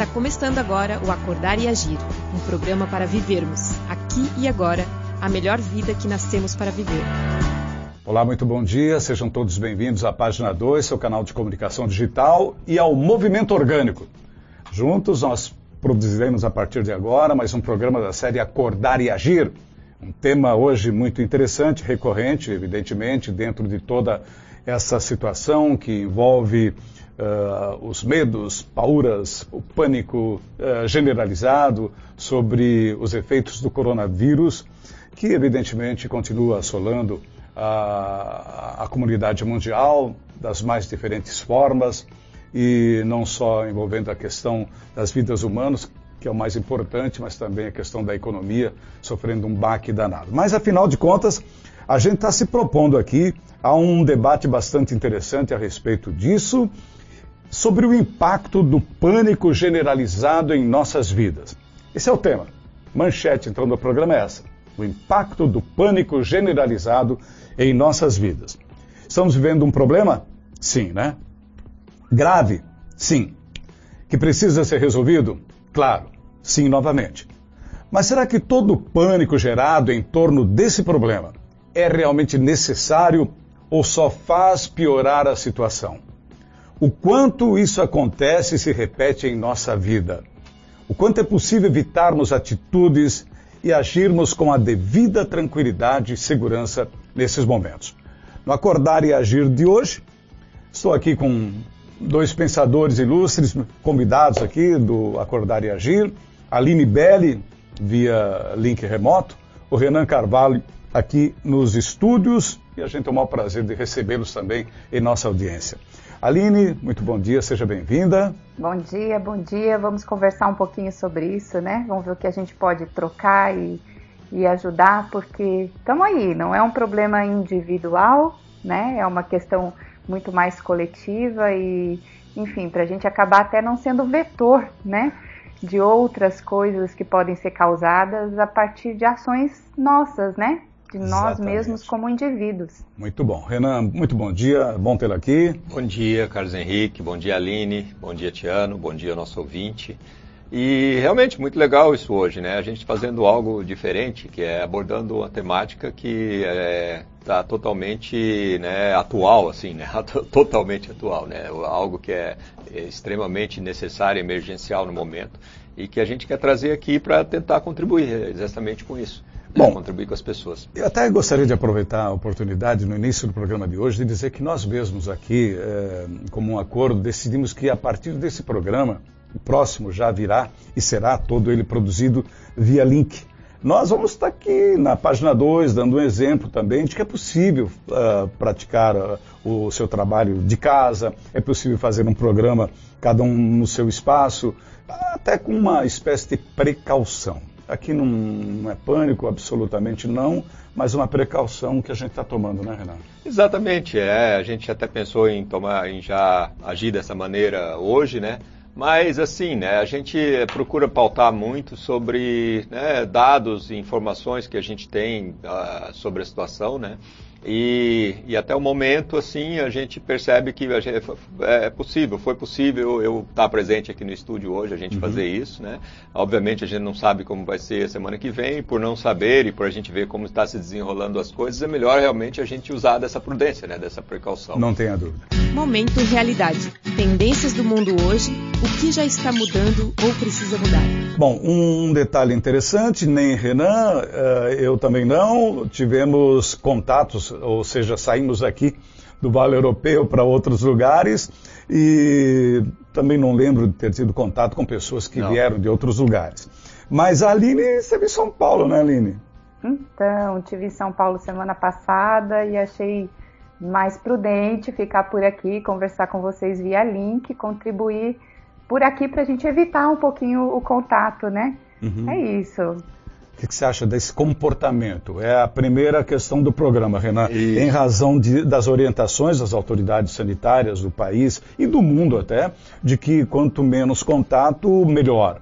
Está começando agora o Acordar e Agir, um programa para vivermos, aqui e agora, a melhor vida que nascemos para viver. Olá, muito bom dia. Sejam todos bem-vindos à página 2, seu canal de comunicação digital, e ao Movimento Orgânico. Juntos nós produziremos a partir de agora mais um programa da série Acordar e Agir. Um tema hoje muito interessante, recorrente, evidentemente, dentro de toda essa situação que envolve uh, os medos, pauras, o pânico uh, generalizado sobre os efeitos do coronavírus, que evidentemente continua assolando a, a comunidade mundial das mais diferentes formas e não só envolvendo a questão das vidas humanas, que é o mais importante, mas também a questão da economia sofrendo um baque danado. Mas afinal de contas, a gente está se propondo aqui a um debate bastante interessante a respeito disso sobre o impacto do pânico generalizado em nossas vidas. Esse é o tema. Manchete, então, do programa é essa. O impacto do pânico generalizado em nossas vidas. Estamos vivendo um problema? Sim, né? Grave? Sim. Que precisa ser resolvido? Claro, sim, novamente. Mas será que todo o pânico gerado em torno desse problema é realmente necessário ou só faz piorar a situação? O quanto isso acontece e se repete em nossa vida. O quanto é possível evitarmos atitudes e agirmos com a devida tranquilidade e segurança nesses momentos. No Acordar e Agir de hoje, estou aqui com dois pensadores ilustres convidados aqui do Acordar e Agir, Aline Belli, via link remoto, o Renan Carvalho aqui nos estúdios e a gente tem o maior prazer de recebê-los também em nossa audiência. Aline, muito bom dia, seja bem-vinda. Bom dia, bom dia. Vamos conversar um pouquinho sobre isso, né? Vamos ver o que a gente pode trocar e, e ajudar, porque estamos aí, não é um problema individual, né? É uma questão muito mais coletiva e, enfim, para a gente acabar até não sendo vetor, né? De outras coisas que podem ser causadas a partir de ações nossas, né? De nós Exatamente. mesmos como indivíduos. Muito bom. Renan, muito bom dia, bom tê-lo aqui. Bom dia, Carlos Henrique, bom dia, Aline, bom dia, Tiano, bom dia, nosso ouvinte. E realmente muito legal isso hoje, né? A gente fazendo algo diferente, que é abordando uma temática que está é, tá totalmente né, atual, assim, né? totalmente atual, né? Algo que é extremamente necessário, emergencial no momento e que a gente quer trazer aqui para tentar contribuir exatamente com isso. Bom, contribuir com as pessoas. Eu até gostaria de aproveitar a oportunidade no início do programa de hoje de dizer que nós mesmos aqui, é, como um acordo, decidimos que a partir desse programa, o próximo já virá e será todo ele produzido via link. Nós vamos estar aqui na página 2 dando um exemplo também de que é possível uh, praticar uh, o seu trabalho de casa, é possível fazer um programa cada um no seu espaço, até com uma espécie de precaução. Aqui não, não é pânico, absolutamente não, mas uma precaução que a gente está tomando, né, Renato? Exatamente, é. A gente até pensou em tomar, em já agir dessa maneira hoje, né? Mas assim, né, a gente procura pautar muito sobre né, dados e informações que a gente tem uh, sobre a situação, né? E, e, até o momento, assim, a gente percebe que gente, é possível, foi possível eu estar presente aqui no estúdio hoje, a gente uhum. fazer isso, né? Obviamente a gente não sabe como vai ser a semana que vem, por não saber e por a gente ver como está se desenrolando as coisas, é melhor realmente a gente usar dessa prudência, né? Dessa precaução. Não tenha dúvida. Momento realidade. Tendências do mundo hoje, o que já está mudando ou precisa mudar. Bom, um detalhe interessante, nem Renan, eh, eu também não, tivemos contatos ou seja, saímos aqui do Vale Europeu para outros lugares e também não lembro de ter tido contato com pessoas que não. vieram de outros lugares. Mas a Aline esteve em São Paulo, né, Aline? Então, estive em São Paulo semana passada e achei mais prudente ficar por aqui, conversar com vocês via link, contribuir por aqui para a gente evitar um pouquinho o contato, né? Uhum. É isso. O que você acha desse comportamento? É a primeira questão do programa, Renan. E... Em razão de, das orientações das autoridades sanitárias do país e do mundo até, de que quanto menos contato, melhor.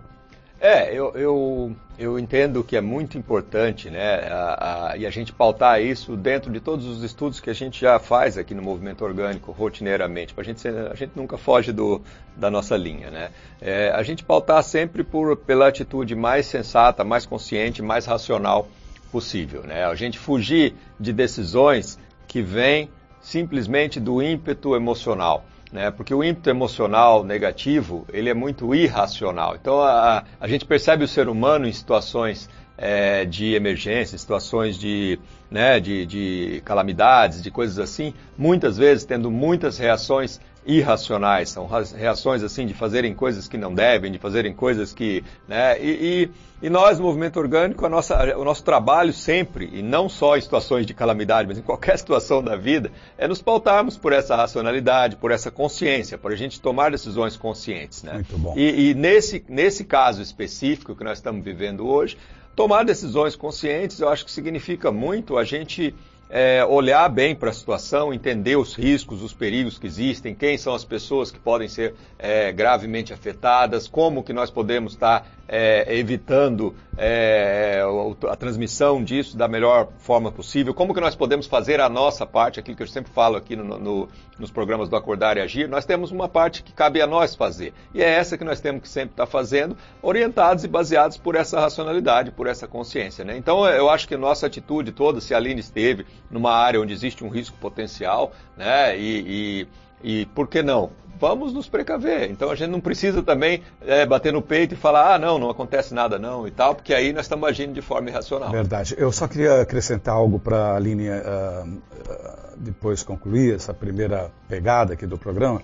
É, eu, eu, eu entendo que é muito importante, né, a, a, e a gente pautar isso dentro de todos os estudos que a gente já faz aqui no movimento orgânico rotineiramente. A gente, a gente nunca foge do, da nossa linha, né? É, a gente pautar sempre por, pela atitude mais sensata, mais consciente, mais racional possível, né? A gente fugir de decisões que vêm simplesmente do ímpeto emocional né? Porque o ímpeto emocional negativo ele é muito irracional. Então a, a gente percebe o ser humano em situações é, de emergência, situações de, né, de, de calamidades, de coisas assim, muitas vezes tendo muitas reações irracionais, são reações assim de fazerem coisas que não devem, de fazerem coisas que, né, e, e, e nós, movimento orgânico, nossa, o nosso trabalho sempre, e não só em situações de calamidade, mas em qualquer situação da vida, é nos pautarmos por essa racionalidade, por essa consciência, por a gente tomar decisões conscientes, né? Muito bom. E, e nesse, nesse caso específico que nós estamos vivendo hoje, tomar decisões conscientes, eu acho que significa muito a gente é, olhar bem para a situação, entender os riscos, os perigos que existem, quem são as pessoas que podem ser é, gravemente afetadas, como que nós podemos estar é, evitando é, a transmissão disso da melhor forma possível, como que nós podemos fazer a nossa parte, aquilo que eu sempre falo aqui no, no, nos programas do Acordar e Agir, nós temos uma parte que cabe a nós fazer. E é essa que nós temos que sempre estar fazendo, orientados e baseados por essa racionalidade, por essa consciência. Né? Então eu acho que nossa atitude toda, se a Aline esteve numa área onde existe um risco potencial, né, e, e, e por que não? vamos nos precaver. Então a gente não precisa também é, bater no peito e falar, ah, não, não acontece nada não e tal, porque aí nós estamos agindo de forma irracional. Verdade. Eu só queria acrescentar algo para a linha uh, uh, depois concluir essa primeira pegada aqui do programa.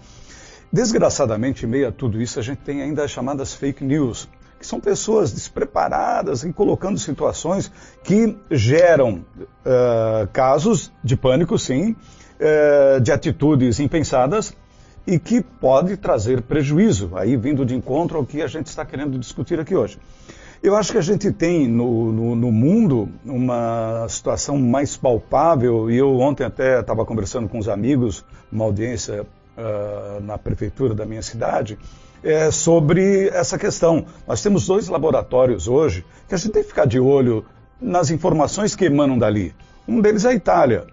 Desgraçadamente, em meio a tudo isso, a gente tem ainda as chamadas fake news, que são pessoas despreparadas e colocando situações que geram uh, casos de pânico, sim, de atitudes impensadas e que pode trazer prejuízo, aí vindo de encontro ao que a gente está querendo discutir aqui hoje. Eu acho que a gente tem no, no, no mundo uma situação mais palpável, e eu ontem até estava conversando com os amigos, uma audiência uh, na prefeitura da minha cidade, é, sobre essa questão. Nós temos dois laboratórios hoje que a gente tem que ficar de olho nas informações que emanam dali. Um deles é a Itália,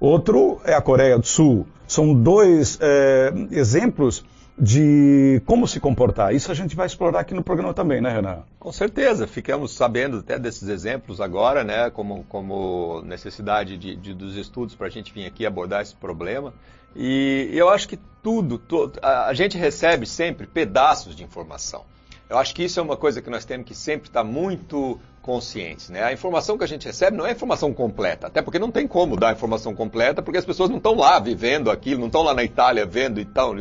outro é a Coreia do Sul. São dois é, exemplos de como se comportar. Isso a gente vai explorar aqui no programa também, né, Renan? Com certeza. Ficamos sabendo até desses exemplos agora, né, como, como necessidade de, de dos estudos para a gente vir aqui abordar esse problema. E eu acho que tudo, a gente recebe sempre pedaços de informação. Eu acho que isso é uma coisa que nós temos que sempre estar muito conscientes. Né? A informação que a gente recebe não é informação completa, até porque não tem como dar informação completa, porque as pessoas não estão lá vivendo aquilo, não estão lá na Itália vendo e tal.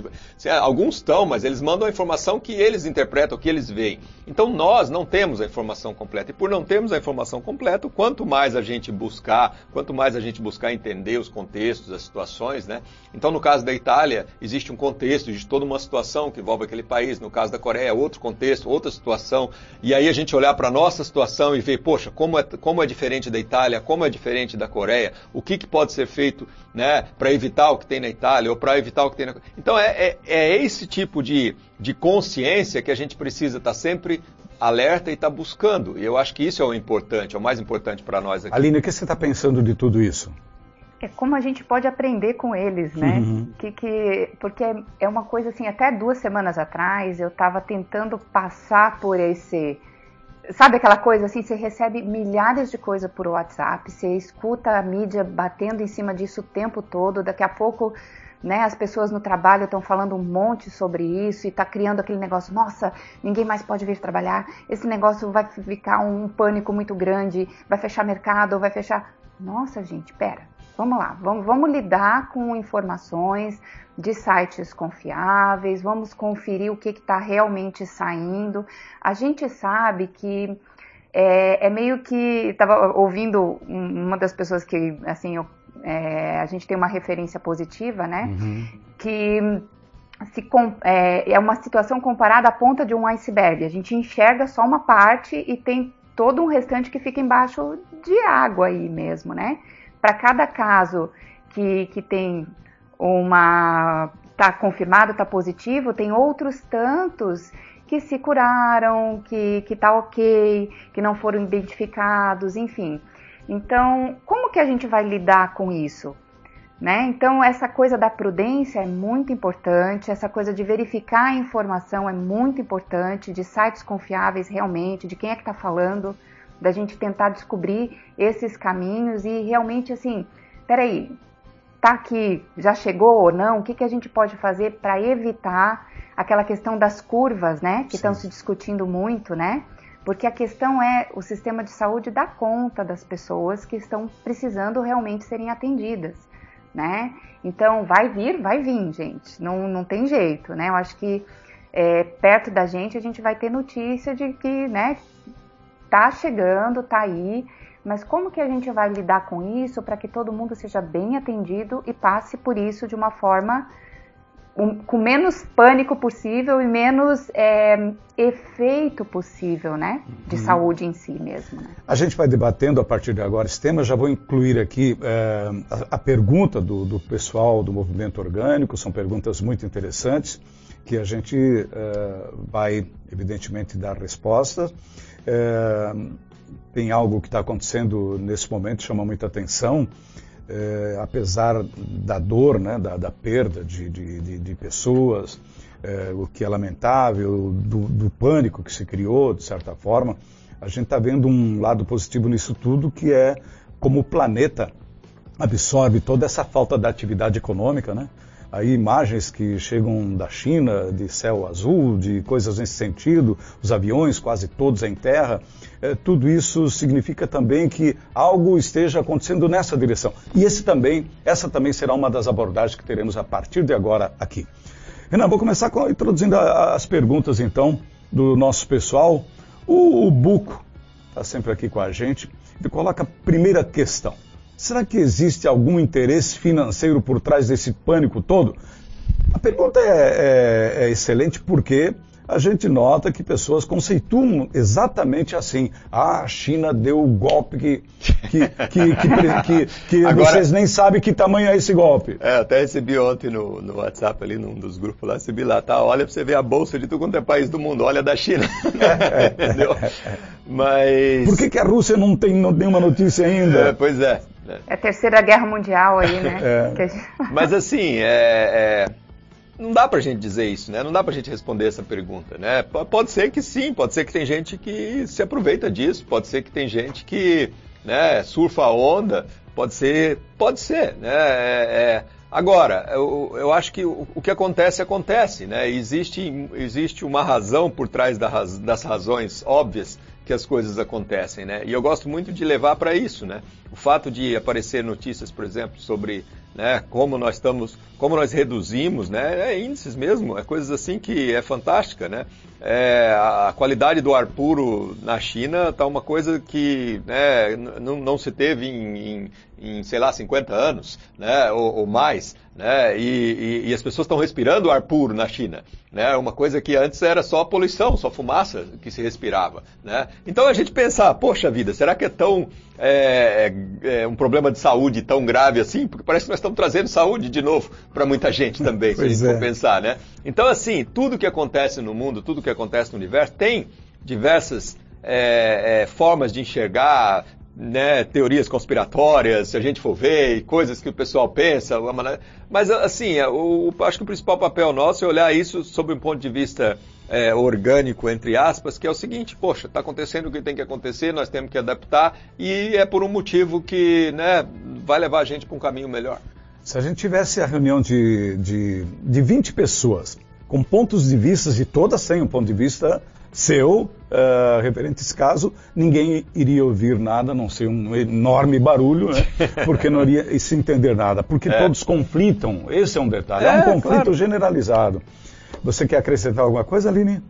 Alguns estão, mas eles mandam a informação que eles interpretam, que eles veem. Então nós não temos a informação completa. E por não termos a informação completa, quanto mais a gente buscar, quanto mais a gente buscar entender os contextos, as situações, né? Então no caso da Itália, existe um contexto, existe toda uma situação que envolve aquele país. No caso da Coreia, outro contexto, outra situação. E aí a gente olhar para a nossa situação e ver, poxa, como é, como é diferente da Itália, como é diferente da Coreia, o que, que pode ser feito né, para evitar o que tem na Itália ou para evitar o que tem na Então é, é, é, esse tipo de, de consciência que a gente precisa estar tá sempre alerta e estar tá buscando. E eu acho que isso é o importante, é o mais importante para nós aqui. Aline, o que você está pensando de tudo isso? É como a gente pode aprender com eles, né? Uhum. Que, que, porque é, é uma coisa assim, até duas semanas atrás eu estava tentando passar por esse Sabe aquela coisa assim, você recebe milhares de coisas por WhatsApp, você escuta a mídia batendo em cima disso o tempo todo, daqui a pouco né, as pessoas no trabalho estão falando um monte sobre isso e está criando aquele negócio, nossa, ninguém mais pode vir trabalhar, esse negócio vai ficar um pânico muito grande, vai fechar mercado, vai fechar. Nossa, gente, pera, vamos lá, vamos, vamos lidar com informações, de sites confiáveis, vamos conferir o que está realmente saindo. A gente sabe que é, é meio que estava ouvindo uma das pessoas que assim eu, é, a gente tem uma referência positiva, né? Uhum. Que se, é, é uma situação comparada à ponta de um iceberg. A gente enxerga só uma parte e tem todo um restante que fica embaixo de água aí mesmo, né? Para cada caso que, que tem uma está confirmado, está positivo, tem outros tantos que se curaram, que que tá ok, que não foram identificados, enfim. Então, como que a gente vai lidar com isso? Né? Então, essa coisa da prudência é muito importante, essa coisa de verificar a informação é muito importante, de sites confiáveis realmente, de quem é que está falando, da gente tentar descobrir esses caminhos e realmente assim, peraí, tá aqui, já chegou ou não, o que, que a gente pode fazer para evitar aquela questão das curvas, né, que estão se discutindo muito, né? Porque a questão é o sistema de saúde dar conta das pessoas que estão precisando realmente serem atendidas, né? Então vai vir, vai vir, gente. Não, não tem jeito, né? Eu acho que é, perto da gente a gente vai ter notícia de que, né, tá chegando, tá aí, mas como que a gente vai lidar com isso para que todo mundo seja bem atendido e passe por isso de uma forma um, com menos pânico possível e menos é, efeito possível, né, de uhum. saúde em si mesmo. Né? A gente vai debatendo a partir de agora esse tema. Já vou incluir aqui é, a, a, pergunta do, do, pessoal do movimento orgânico. São perguntas muito interessantes que a gente é, vai evidentemente dar respostas. É, tem algo que está acontecendo nesse momento que chama muita atenção, é, apesar da dor, né, da, da perda de, de, de pessoas, é, o que é lamentável, do, do, pânico que se criou, de certa forma, a gente está vendo um lado positivo nisso tudo, que é como o planeta absorve toda essa falta da atividade econômica, né? Aí imagens que chegam da China, de céu azul, de coisas nesse sentido, os aviões quase todos em terra, é, tudo isso significa também que algo esteja acontecendo nessa direção. E esse também, essa também será uma das abordagens que teremos a partir de agora aqui. Renan, vou começar com, introduzindo a, as perguntas então do nosso pessoal. O, o Buco está sempre aqui com a gente. Ele coloca a primeira questão. Será que existe algum interesse financeiro por trás desse pânico todo? A pergunta é, é, é excelente porque a gente nota que pessoas conceituam exatamente assim. Ah, a China deu o golpe que, que, que, que, que Agora, vocês nem sabem que tamanho é esse golpe. É, até recebi ontem no, no WhatsApp ali, num dos grupos lá, recebi lá, tá? Olha pra você ver a bolsa de tudo quanto é país do mundo, olha da China. É. Entendeu? Mas. Por que, que a Rússia não tem nenhuma notícia ainda? É, pois é. É a terceira guerra mundial aí, né? É. Gente... Mas assim, é, é, não dá pra gente dizer isso, né? Não dá pra gente responder essa pergunta, né? Pode ser que sim, pode ser que tem gente que se aproveita disso, pode ser que tem gente que né, surfa a onda, pode ser, pode ser, né? É, é, agora, eu, eu, acho que o, o, que acontece, acontece, né? Existe, existe uma razão por trás da, das razões óbvias que as coisas acontecem, né? E eu gosto muito de levar para isso, né? O fato de aparecer notícias, por exemplo, sobre né, como nós estamos, como nós reduzimos, né? É índices mesmo, é coisas assim que é fantástica, né? É, a qualidade do ar puro na China está uma coisa que né, não, se teve em, em, em, sei lá, 50 anos, né? ou, ou mais né? E, e, e as pessoas estão respirando ar puro na China, né? Uma coisa que antes era só poluição, só fumaça que se respirava, né? Então a gente pensar, poxa vida, será que é tão é, é, é um problema de saúde tão grave assim? Porque parece que nós estamos trazendo saúde de novo para muita gente também, se a gente é. for pensar, né? Então assim, tudo que acontece no mundo, tudo que acontece no universo tem diversas é, é, formas de enxergar, né, teorias conspiratórias, se a gente for ver, coisas que o pessoal pensa. Mas, assim, é, acho que o principal papel nosso é olhar isso sob um ponto de vista é, orgânico, entre aspas, que é o seguinte: poxa, está acontecendo o que tem que acontecer, nós temos que adaptar, e é por um motivo que né, vai levar a gente para um caminho melhor. Se a gente tivesse a reunião de, de, de 20 pessoas, com pontos de vista de todas têm um ponto de vista seu, uh, referente a esse caso, ninguém iria ouvir nada, a não ser um enorme barulho, né? porque não iria se entender nada, porque é. todos conflitam, esse é um detalhe, é, é um conflito claro. generalizado. Você quer acrescentar alguma coisa, Aline?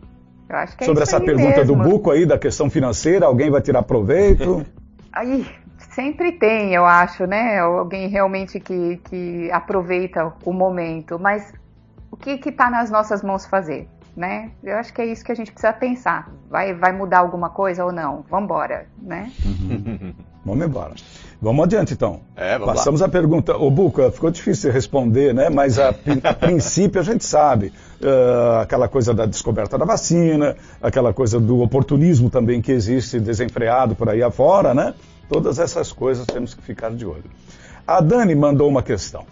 Eu acho que é Sobre essa pergunta mesmo. do Buco aí, da questão financeira, alguém vai tirar proveito? aí, sempre tem, eu acho, né? Alguém realmente que, que aproveita o momento, mas o que está nas nossas mãos fazer? né? Eu acho que é isso que a gente precisa pensar. Vai, vai mudar alguma coisa ou não? Vamos embora, né? Vamos embora. Vamos adiante então. É, vamos Passamos lá. a pergunta. Ô Buca, ficou difícil responder, né? Mas a, a princípio a gente sabe. Uh, aquela coisa da descoberta da vacina, aquela coisa do oportunismo também que existe desenfreado por aí afora, né? Todas essas coisas temos que ficar de olho. A Dani mandou uma questão.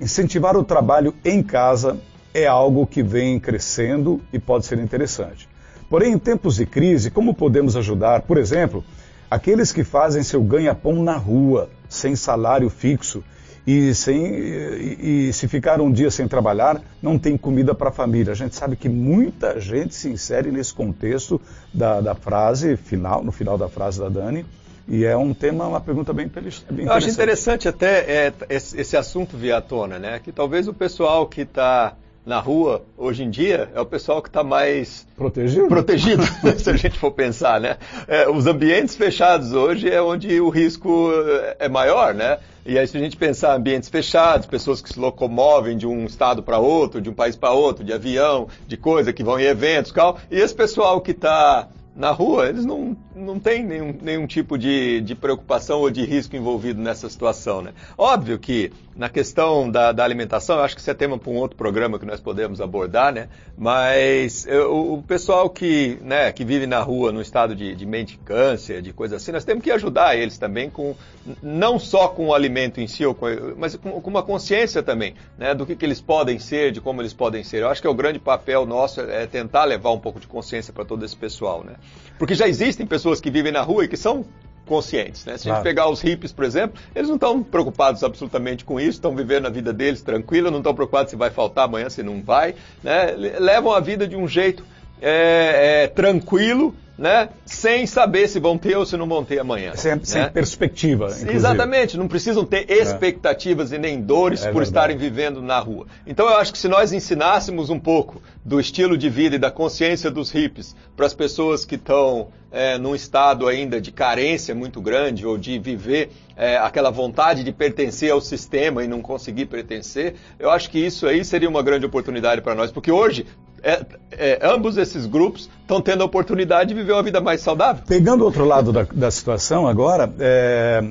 Incentivar o trabalho em casa é algo que vem crescendo e pode ser interessante. Porém, em tempos de crise, como podemos ajudar, por exemplo, aqueles que fazem seu ganha-pão na rua, sem salário fixo, e, sem, e, e, se ficar um dia sem trabalhar, não tem comida para a família. A gente sabe que muita gente se insere nesse contexto da, da, frase final, no final da frase da Dani, e é um tema, uma pergunta bem, bem interessante. Eu acho interessante até é, esse assunto vir à tona, né? Que talvez o pessoal que está na rua hoje em dia é o pessoal que está mais protegido, protegido se a gente for pensar, né? É, os ambientes fechados hoje é onde o risco é maior, né? E aí se a gente pensar ambientes fechados, pessoas que se locomovem de um estado para outro, de um país para outro, de avião, de coisa que vão em eventos, tal, e esse pessoal que está na rua, eles não, não têm nenhum, nenhum tipo de, de preocupação ou de risco envolvido nessa situação. Né? Óbvio que na questão da, da alimentação, acho que isso é tema para um outro programa que nós podemos abordar, né? mas eu, o pessoal que, né, que vive na rua no estado de, de mendicância, de coisa assim, nós temos que ajudar eles também, com, não só com o alimento em si, com, mas com, com, uma consciência também né, do que, que eles podem ser, de como eles podem ser. Eu acho que é o grande papel nosso é tentar levar um pouco de consciência para todo esse pessoal. Né? Porque já existem pessoas que vivem na rua e que são conscientes. Né? Se claro. a gente pegar os hippies, por exemplo, eles não estão preocupados absolutamente com isso, estão vivendo a vida deles tranquila, não estão preocupados se vai faltar amanhã, se não vai. Né? Levam a vida de um jeito é, é, tranquilo, né? Sem saber se vão ter ou se não vão ter amanhã. Sem, né? sem perspectiva. Inclusive. Exatamente, não precisam ter expectativas é. e nem dores é por verdade. estarem vivendo na rua. Então eu acho que se nós ensinássemos um pouco do estilo de vida e da consciência dos hippies para as pessoas que estão é, num estado ainda de carência muito grande ou de viver é, aquela vontade de pertencer ao sistema e não conseguir pertencer, eu acho que isso aí seria uma grande oportunidade para nós, porque hoje é, é, ambos esses grupos estão tendo a oportunidade de viver uma vida mais saudável. Pegando o outro lado da, da situação agora, é,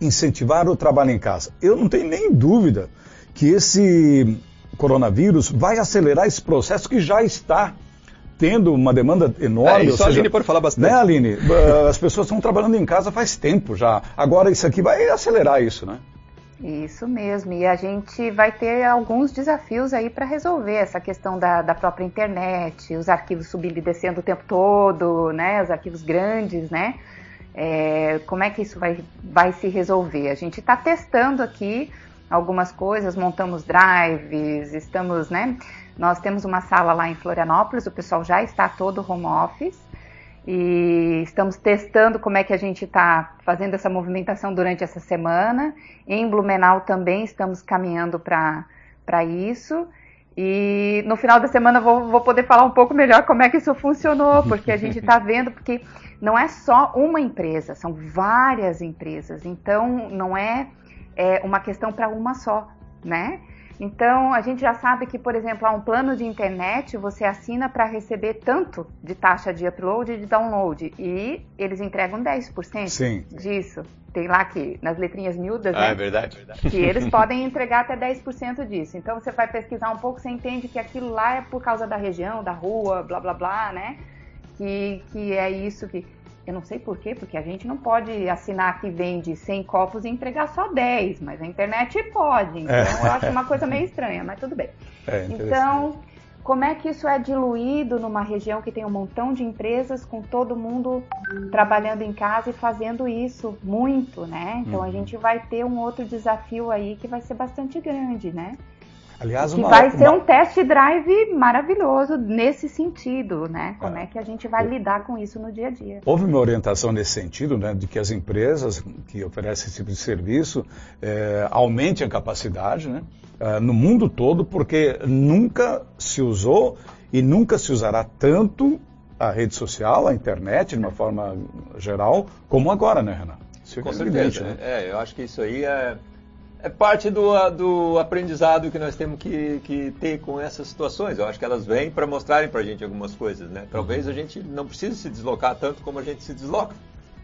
incentivar o trabalho em casa. Eu não tenho nem dúvida que esse coronavírus vai acelerar esse processo que já está tendo uma demanda enorme. É, isso seja, a Aline pode falar bastante. Né, Aline? As pessoas estão trabalhando em casa faz tempo já. Agora isso aqui vai acelerar isso, né? Isso mesmo, e a gente vai ter alguns desafios aí para resolver essa questão da, da, própria internet, os arquivos subindo e descendo o tempo todo, né? Os arquivos grandes, né? É, como é que isso vai, vai se resolver? A gente está testando aqui algumas coisas, montamos drives, estamos, né? Nós temos uma sala lá em Florianópolis, o pessoal já está todo home office e estamos testando como é que a gente está fazendo essa movimentação durante essa semana. Em Blumenau também estamos caminhando para isso. E no final da semana vou, vou, poder falar um pouco melhor como é que isso funcionou, porque a gente está vendo, porque não é só uma empresa, são várias empresas. Então não é, é uma questão para uma só, né? Então, a gente já sabe que, por exemplo, há um plano de internet, você assina para receber tanto de taxa de upload e de download, e eles entregam 10% Sim. disso. Tem lá que, nas letrinhas miúdas, ah, né? é verdade. Que eles podem entregar até 10% disso. Então, você vai pesquisar um pouco, você entende que aquilo lá é por causa da região, da rua, blá, blá, blá, né? Que, que é isso que... Eu não sei por quê, porque a gente não pode assinar que vende 100 copos e entregar só 10, mas a internet pode. Então é. eu acho uma coisa meio estranha, mas tudo bem. É então, como é que isso é diluído numa região que tem um montão de empresas com todo mundo trabalhando em casa e fazendo isso muito, né? Então uhum. a gente vai ter um outro desafio aí que vai ser bastante grande, né? Aliás, que uma, vai ser uma... um test drive maravilhoso nesse sentido, né? Como é. é. que a gente vai lidar com isso no dia a dia? Houve uma orientação nesse sentido, né, de que as empresas que oferecem esse tipo de serviço é, aumentem a capacidade, né, é, no mundo todo, porque nunca se usou e nunca se usará tanto a rede social, a internet, de uma forma geral, como agora, né, Renan? Isso com é certeza. Evidente, né? É, eu acho que isso aí é é parte do, do aprendizado que nós temos que, que ter com essas situações. Eu acho que elas vêm para mostrarem para a gente algumas coisas, né? Talvez a gente não precise se deslocar tanto como a gente se desloca.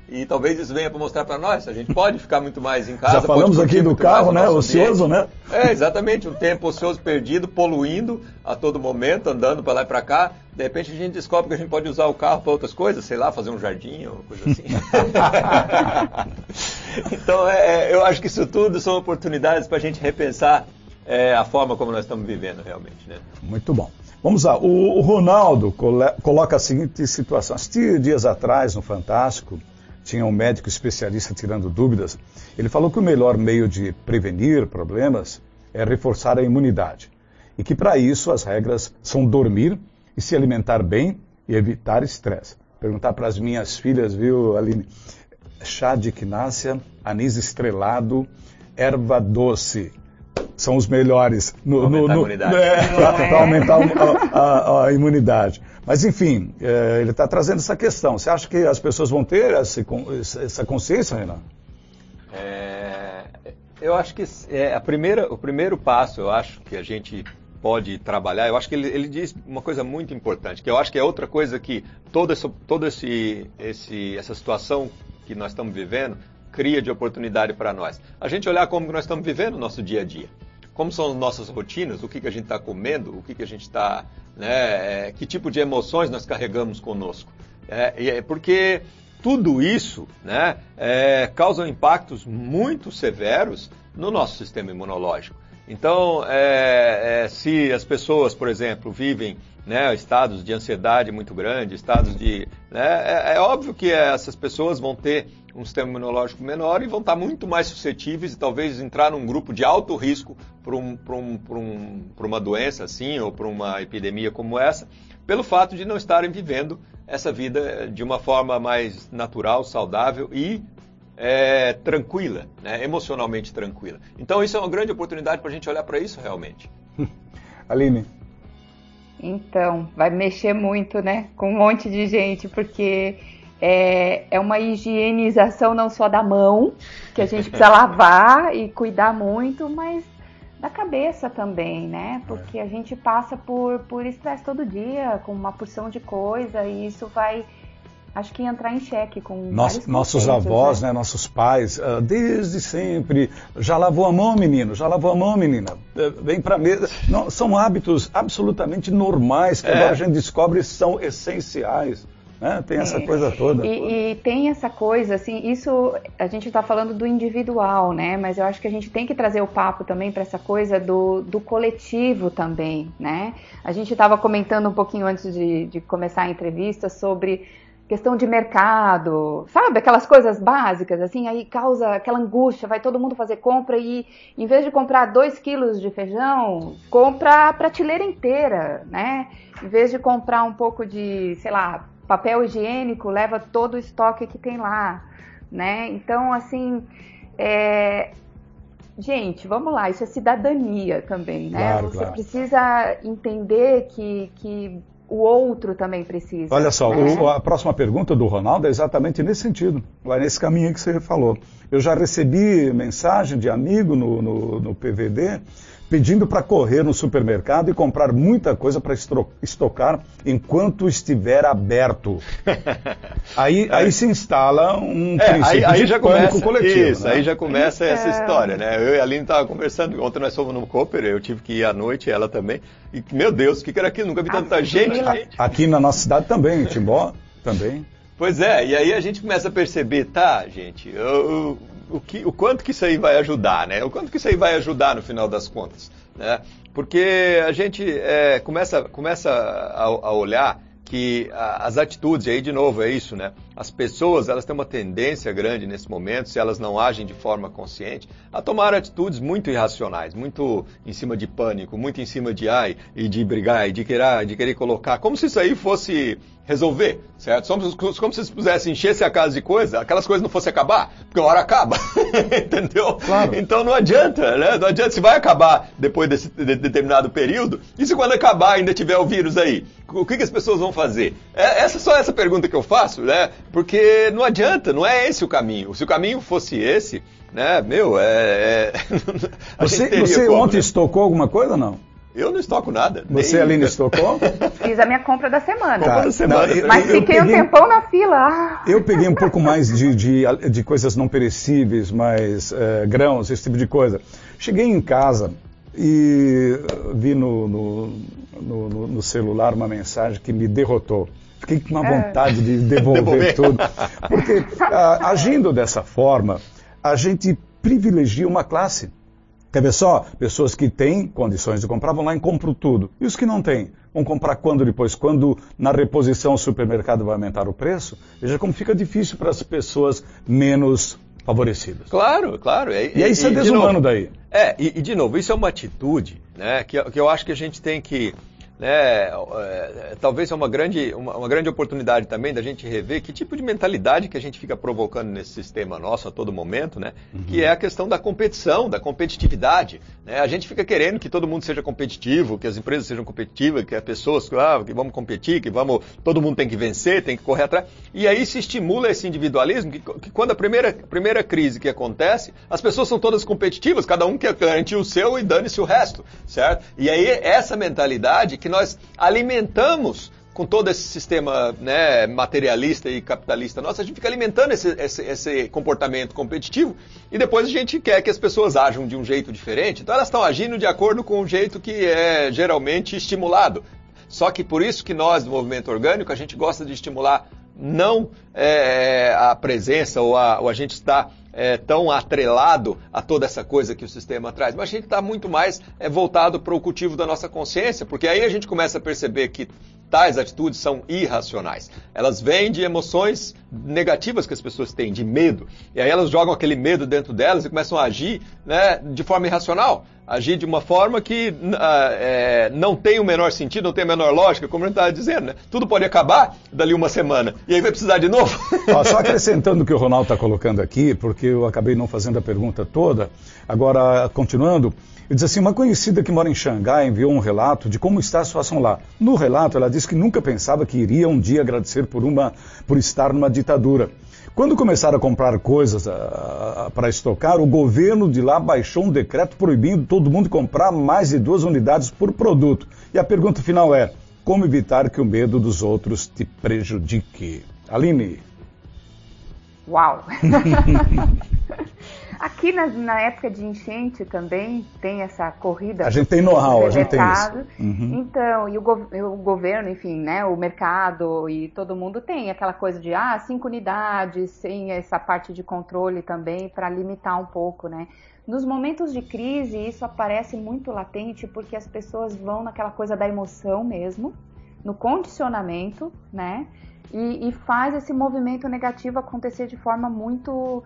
E talvez isso venha para mostrar para nós. A gente pode ficar muito mais em casa. Já falamos aqui do carro, né? Ocioso, ambiente. né? É, exatamente. Um tempo ocioso perdido, poluindo a todo momento, andando para lá e para cá. De repente a gente descobre que a gente pode usar o carro para outras coisas, sei lá, fazer um jardim ou coisa assim. então, é, é, eu acho que isso tudo são oportunidades para a gente repensar é, a forma como nós estamos vivendo realmente. Né? Muito bom. Vamos lá. O, o Ronaldo coloca a seguinte situação. Assisti dias atrás no Fantástico tinha um médico especialista tirando dúvidas. Ele falou que o melhor meio de prevenir problemas é reforçar a imunidade. E que para isso as regras são dormir e se alimentar bem e evitar estresse. Perguntar para as minhas filhas, viu, Aline? Chá de quinácea, anis estrelado, erva doce. São os melhores no, no, no, é, para aumentar a, a, a imunidade. Mas, enfim, é, ele está trazendo essa questão. Você acha que as pessoas vão ter essa, essa consciência, Renan? É, eu acho que é, a primeira, o primeiro passo, eu acho que a gente pode trabalhar, eu acho que ele, ele, diz uma coisa muito importante, que eu acho que é outra coisa que toda, essa, toda esse, esse, essa situação que nós estamos vivendo cria de oportunidade para nós. A gente olhar como nós estamos vivendo o nosso dia a dia como são as nossas rotinas, o que, que a gente está comendo, o que, que a gente está, né, é, que tipo de emoções nós carregamos conosco. É, é porque tudo isso né, é, causa impactos muito severos no nosso sistema imunológico. Então, é, é, se as pessoas, por exemplo, vivem né, estados de ansiedade muito grande, estados de. Né, é, é, óbvio que essas pessoas vão ter um sistema imunológico menor e vão estar muito mais suscetíveis e talvez entrar num grupo de alto risco para um, um, um, uma doença assim ou para uma epidemia como essa, pelo fato de não estarem vivendo essa vida de uma forma mais natural, saudável e é, tranquila, né? emocionalmente tranquila. Então isso é uma grande oportunidade para a gente olhar para isso realmente. Aline. Então, vai mexer muito, né, com um monte de gente, porque é, é uma higienização não só da mão, que a gente precisa lavar e cuidar muito, mas da cabeça também, né? Porque a gente passa por por estresse todo dia, com uma porção de coisa, e isso vai acho que entrar em xeque com Nos, nossos avós, né? né? nossos pais, uh, desde sempre, já lavou a mão, menino, já lavou a mão, menina, uh, vem para mesa. Não, são hábitos absolutamente normais que é. agora a gente descobre são essenciais. Né? Tem essa é. coisa toda. E, e, tem essa coisa, assim, isso a gente está falando do individual, né? Mas eu acho que a gente tem que trazer o papo também para essa coisa do, do coletivo também, né? A gente estava comentando um pouquinho antes de, de começar a entrevista sobre questão de mercado, sabe? Aquelas coisas básicas, assim, aí causa aquela angústia, vai todo mundo fazer compra e em vez de comprar 2 quilos de feijão, compra a prateleira inteira, né? Em vez de comprar um pouco de, sei lá, papel higiênico leva todo o estoque que tem lá, né? Então, assim, é... gente, vamos lá, isso é cidadania também, né? Claro, Você claro. precisa entender que, que o outro também precisa. Olha só, né? o, a próxima pergunta do Ronaldo é exatamente nesse sentido, vai nesse caminho que você falou. Eu já recebi mensagem de amigo no, no, no PVD pedindo para correr no supermercado e comprar muita coisa para estocar enquanto estiver aberto. Aí, é. aí se instala um é, princípio aí, aí de já começa, coletivo. Isso, né? aí já começa essa história, né? Eu e a Aline estavam conversando, ontem nós fomos no Cooper, eu tive que ir à noite, ela também. E, meu Deus, o que, que era aquilo? Nunca vi tanta gente. Aqui na nossa cidade também, em Timbó também. Pois é, e aí a gente começa a perceber, tá, gente, eu, o, que, o quanto que isso aí vai ajudar, né? O quanto que isso aí vai ajudar no final das contas, né? Porque a gente é, começa, começa a, a olhar que as atitudes, e aí de novo é isso, né? As pessoas, elas têm uma tendência grande nesse momento, se elas não agem de forma consciente, a tomar atitudes muito irracionais, muito em cima de pânico, muito em cima de ai, e de brigar, e de querer, de querer colocar, como se isso aí fosse resolver, certo? Como, como se eles pudessem encher a casa de coisa, aquelas coisas não fossem acabar, porque uma hora acaba, entendeu? Claro. Então não adianta, né? Não adianta, se vai acabar depois desse de, determinado período, e se quando acabar ainda tiver o vírus aí, o que, que as pessoas vão fazer? É essa só essa pergunta que eu faço, né? Porque não adianta, não é esse o caminho. Se o caminho fosse esse, né, meu, é... é você, você como, ontem né? estocou alguma coisa ou não? Eu não estoco nada. Você, nem... Aline, estocou? Fiz a minha compra da semana. Tá. semana. Não, eu, Mas eu, fiquei eu peguei, um tempão na fila. Eu peguei um pouco mais de, de, de coisas não perecíveis, mais é, grãos, esse tipo de coisa. Cheguei em casa e vi no, no, no, no celular uma mensagem que me derrotou. Fiquei com uma é. vontade de devolver tudo. Porque agindo dessa forma, a gente privilegia uma classe. Quer ver só? Pessoas que têm condições de comprar vão lá e compram tudo. E os que não têm? Vão comprar quando depois? Quando na reposição o supermercado vai aumentar o preço? Veja como fica difícil para as pessoas menos favorecidas. Claro, claro. E, e aí isso é desumano de daí. É, e, e, de novo, isso é uma atitude né, que, que eu acho que a gente tem que né, é, talvez é uma grande, uma, uma, grande oportunidade também da gente rever que tipo de mentalidade que a gente fica provocando nesse sistema nosso a todo momento, né? Uhum. Que é a questão da competição, da competitividade. Né? A gente fica querendo que todo mundo seja competitivo, que as empresas sejam competitivas, que as pessoas, ah, que vamos competir, que vamos, todo mundo tem que vencer, tem que correr atrás. E aí se estimula esse individualismo que, que quando a primeira, primeira crise que acontece, as pessoas são todas competitivas, cada um quer garantir o seu e dane-se o resto, certo? E aí essa mentalidade que nós alimentamos com todo esse sistema né, materialista e capitalista nosso, a gente fica alimentando esse, esse, esse, comportamento competitivo e depois a gente quer que as pessoas ajam de um jeito diferente. Então elas estão agindo de acordo com o jeito que é geralmente estimulado. Só que por isso que nós, do movimento orgânico, a gente gosta de estimular não é, a presença ou a, ou a gente está é, tão atrelado a toda essa coisa que o sistema traz, mas a gente está muito mais é, voltado para o cultivo da nossa consciência, porque aí a gente começa a perceber que tais atitudes são irracionais. Elas vêm de emoções negativas que as pessoas têm, de medo. E aí elas jogam aquele medo dentro delas e começam a agir né, de forma irracional. Agir de uma forma que uh, é, não tem o menor sentido, não tem a menor lógica, como a gente estava dizendo. Né? Tudo pode acabar dali uma semana. E aí vai precisar de novo. Ó, só acrescentando o que o Ronaldo está colocando aqui, porque eu acabei não fazendo a pergunta toda. Agora, continuando. Ele diz assim: uma conhecida que mora em Xangai enviou um relato de como está a situação lá. No relato, ela disse que nunca pensava que iria um dia agradecer por, uma, por estar numa ditadura. Quando começaram a comprar coisas para estocar, o governo de lá baixou um decreto proibindo todo mundo comprar mais de duas unidades por produto. E a pergunta final é: como evitar que o medo dos outros te prejudique? Aline. Uau! Aqui na, na, época de enchente também tem essa corrida. A gente tem know-how, a gente tem isso. Uhum. Então, e o, go o, governo, enfim, né, o mercado e todo mundo tem aquela coisa de, ah, cinco unidades, sem essa parte de controle também para limitar um pouco, né. Nos momentos de crise, isso aparece muito latente porque as pessoas vão naquela coisa da emoção mesmo, no condicionamento, né, e, e faz esse movimento negativo acontecer de forma muito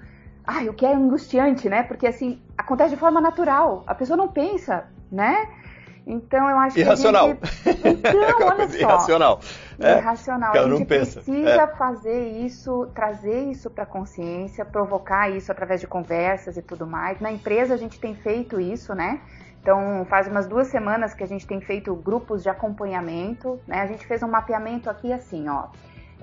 Ai, o que é angustiante, né? Porque assim, acontece de forma natural. A pessoa não pensa, né? Então eu acho irracional. que. Gente... Então, olha só. Irracional. É, irracional. A gente precisa é. fazer isso, trazer isso para a consciência, provocar isso através de conversas e tudo mais. Na empresa a gente tem feito isso, né? Então, faz umas duas semanas que a gente tem feito grupos de acompanhamento, né? A gente fez um mapeamento aqui assim, ó.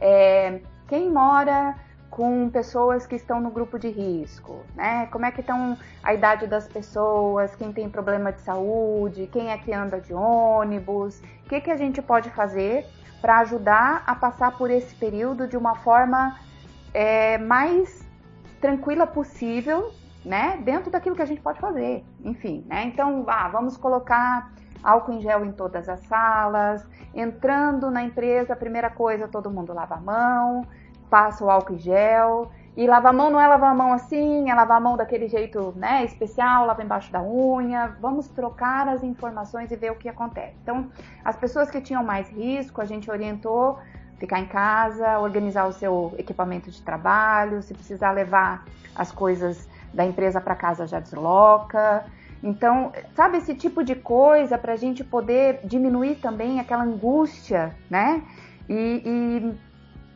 É, quem mora com pessoas que estão no grupo de risco, né? Como é que estão a idade das pessoas, quem tem problema de saúde, quem é que anda de ônibus, o que, que a gente pode fazer para ajudar a passar por esse período de uma forma é, mais tranquila possível, né? Dentro daquilo que a gente pode fazer, enfim, né? Então, ah, vamos colocar álcool em gel em todas as salas, entrando na empresa, a primeira coisa, todo mundo lava a mão, passa o álcool em gel. E lavar a mão não é lavar a mão assim, é lavar a mão daquele jeito né, especial, lava embaixo da unha. Vamos trocar as informações e ver o que acontece. Então, as pessoas que tinham mais risco, a gente orientou ficar em casa, organizar o seu equipamento de trabalho, se precisar levar as coisas da empresa para casa já desloca. Então, sabe esse tipo de coisa para a gente poder diminuir também aquela angústia, né? E, e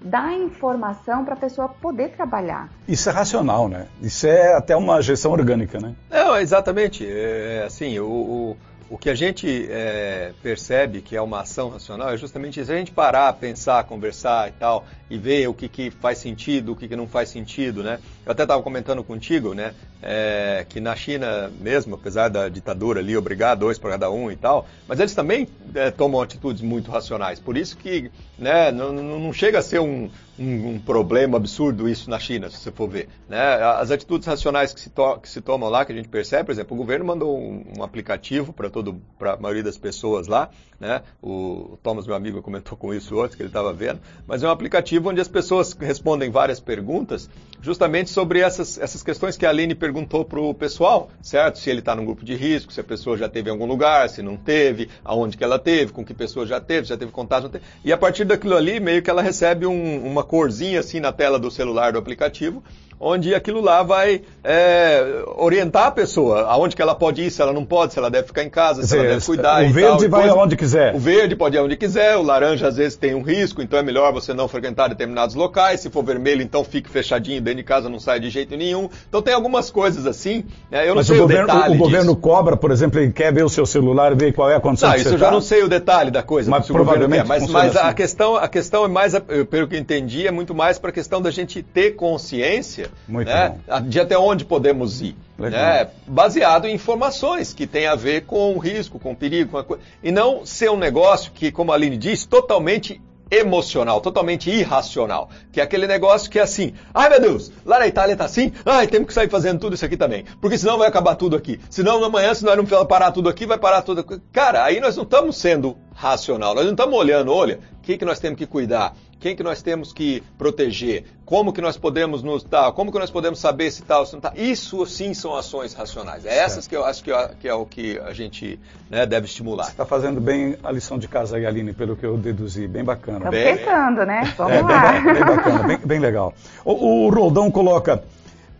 dar informação para a pessoa poder trabalhar. Isso é racional, né? Isso é até uma gestão orgânica, né? Não, exatamente. É, assim, o, o, o que a gente é, percebe que é uma ação racional é justamente isso. A gente parar, pensar, conversar e tal, e ver o que, que faz sentido, o que, que não faz sentido, né? Eu até estava comentando contigo, né? É, que na China mesmo, apesar da ditadura ali obrigar dois para cada um e tal, mas eles também é, tomam atitudes muito racionais. Por isso que né, não, não chega a ser um, um, um, problema absurdo isso na China, se você for ver. Né? As atitudes racionais que se, to, que se tomam lá, que a gente percebe, por exemplo, o governo mandou um, um aplicativo para a maioria das pessoas lá, né? o, Thomas, meu amigo, comentou com isso antes, que ele estava vendo, mas é um aplicativo onde as pessoas respondem várias perguntas justamente sobre essas, essas questões que a Aline perguntou para o pessoal, certo? Se ele está num grupo de risco, se a pessoa já teve em algum lugar, se não teve, aonde que ela teve, com que pessoa já teve, já teve contato, não teve. E a partir daquilo ali, meio que ela recebe um, uma corzinha assim na tela do celular do aplicativo, onde aquilo lá vai é, orientar a pessoa aonde que ela pode ir, se ela não pode, se ela deve ficar em casa, se ela deve cuidar. O verde vai aonde quiser. O verde pode ir aonde quiser, o laranja às vezes tem um risco, então é melhor você não frequentar determinados locais. Se for vermelho, então fique fechadinho dentro de casa, não sai de jeito nenhum. Então tem algumas coisas assim. Né? Eu não Mas sei o, governo, o, o governo cobra, por exemplo, ele quer ver o seu celular e ver qual é a condição não, isso eu já tá. não sei o detalhe da coisa. Mas provavelmente mas, mas a assim. questão a questão é mais, pelo que eu entendi, é muito mais para a questão da gente ter consciência, Muito né? bom. de até onde podemos ir. Né? Baseado em informações que tem a ver com o risco, com o perigo, com a coisa. E não ser um negócio que, como a Aline disse, totalmente emocional, totalmente irracional. Que é aquele negócio que é assim, ai meu Deus, lá na Itália tá assim, ai temos que sair fazendo tudo isso aqui também, porque senão vai acabar tudo aqui. Senão amanhã, se nós não parar tudo aqui, vai parar tudo aqui. Cara, aí nós não estamos sendo racional, nós não estamos olhando, olha, o que, que nós temos que cuidar, quem que nós temos que proteger, como que nós podemos nos tal, como que nós podemos saber se tal, se não tá. Isso sim são ações racionais. É essas que eu acho que, é- que é o que a gente né, deve estimular. Está fazendo bem a lição de casa aí, Aline, pelo que eu deduzi. Bem bacana. Estamos Bem- tentando, né? Vamos É, lá. bem, bem bacana, bem, bem legal. O, o Roldão coloca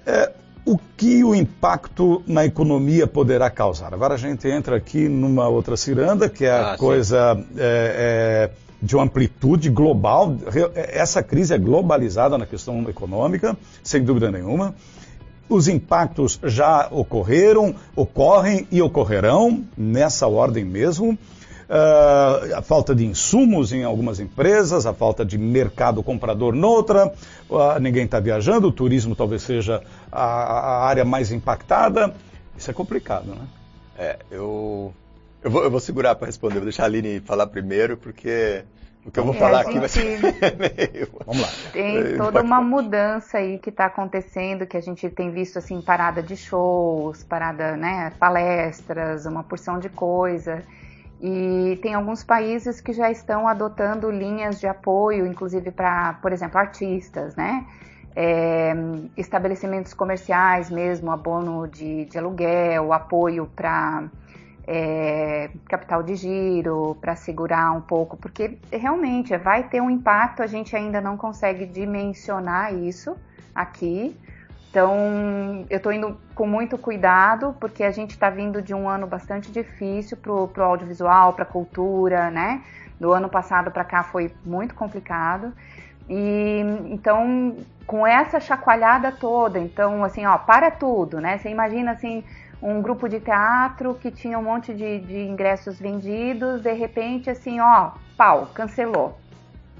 é, o que o impacto na economia poderá causar. Agora a gente entra aqui numa outra ciranda, que é a Ah, coisa é, é, de uma amplitude global. Re- Essa crise é globalizada na questão econômica, sem dúvida nenhuma. Os impactos já ocorreram, ocorrem e ocorrerão nessa ordem mesmo. Ah, a falta de insumos em algumas empresas, a falta de mercado comprador noutra, ah, ninguém está viajando, o turismo talvez seja a, a área mais impactada. Isso é complicado, né? É, eu, eu, vou, eu vou segurar para responder, vou deixar a Aline falar primeiro, porque o que eu vou É, falar a aqui vai ser meio... Vamos lá. Tem É, toda uma mudança aí que está acontecendo, que a gente tem visto assim, parada de shows, parada, né, palestras, uma porção de coisa. E tem alguns países que já estão adotando linhas de apoio, inclusive para, por exemplo, artistas, né? É, estabelecimentos comerciais mesmo, abono de, de aluguel, apoio para é, capital de giro, para segurar um pouco, porque realmente vai ter um impacto, a gente ainda não consegue dimensionar isso aqui. Então, eu estou indo com muito cuidado, porque a gente está vindo de um ano bastante difícil para o audiovisual, para a cultura, né? Do ano passado para cá foi muito complicado. E então, com essa chacoalhada toda, então, assim, ó, para tudo, né? Você imagina assim, um grupo de teatro que tinha um monte de, de ingressos vendidos, de repente, assim, ó, pau, cancelou.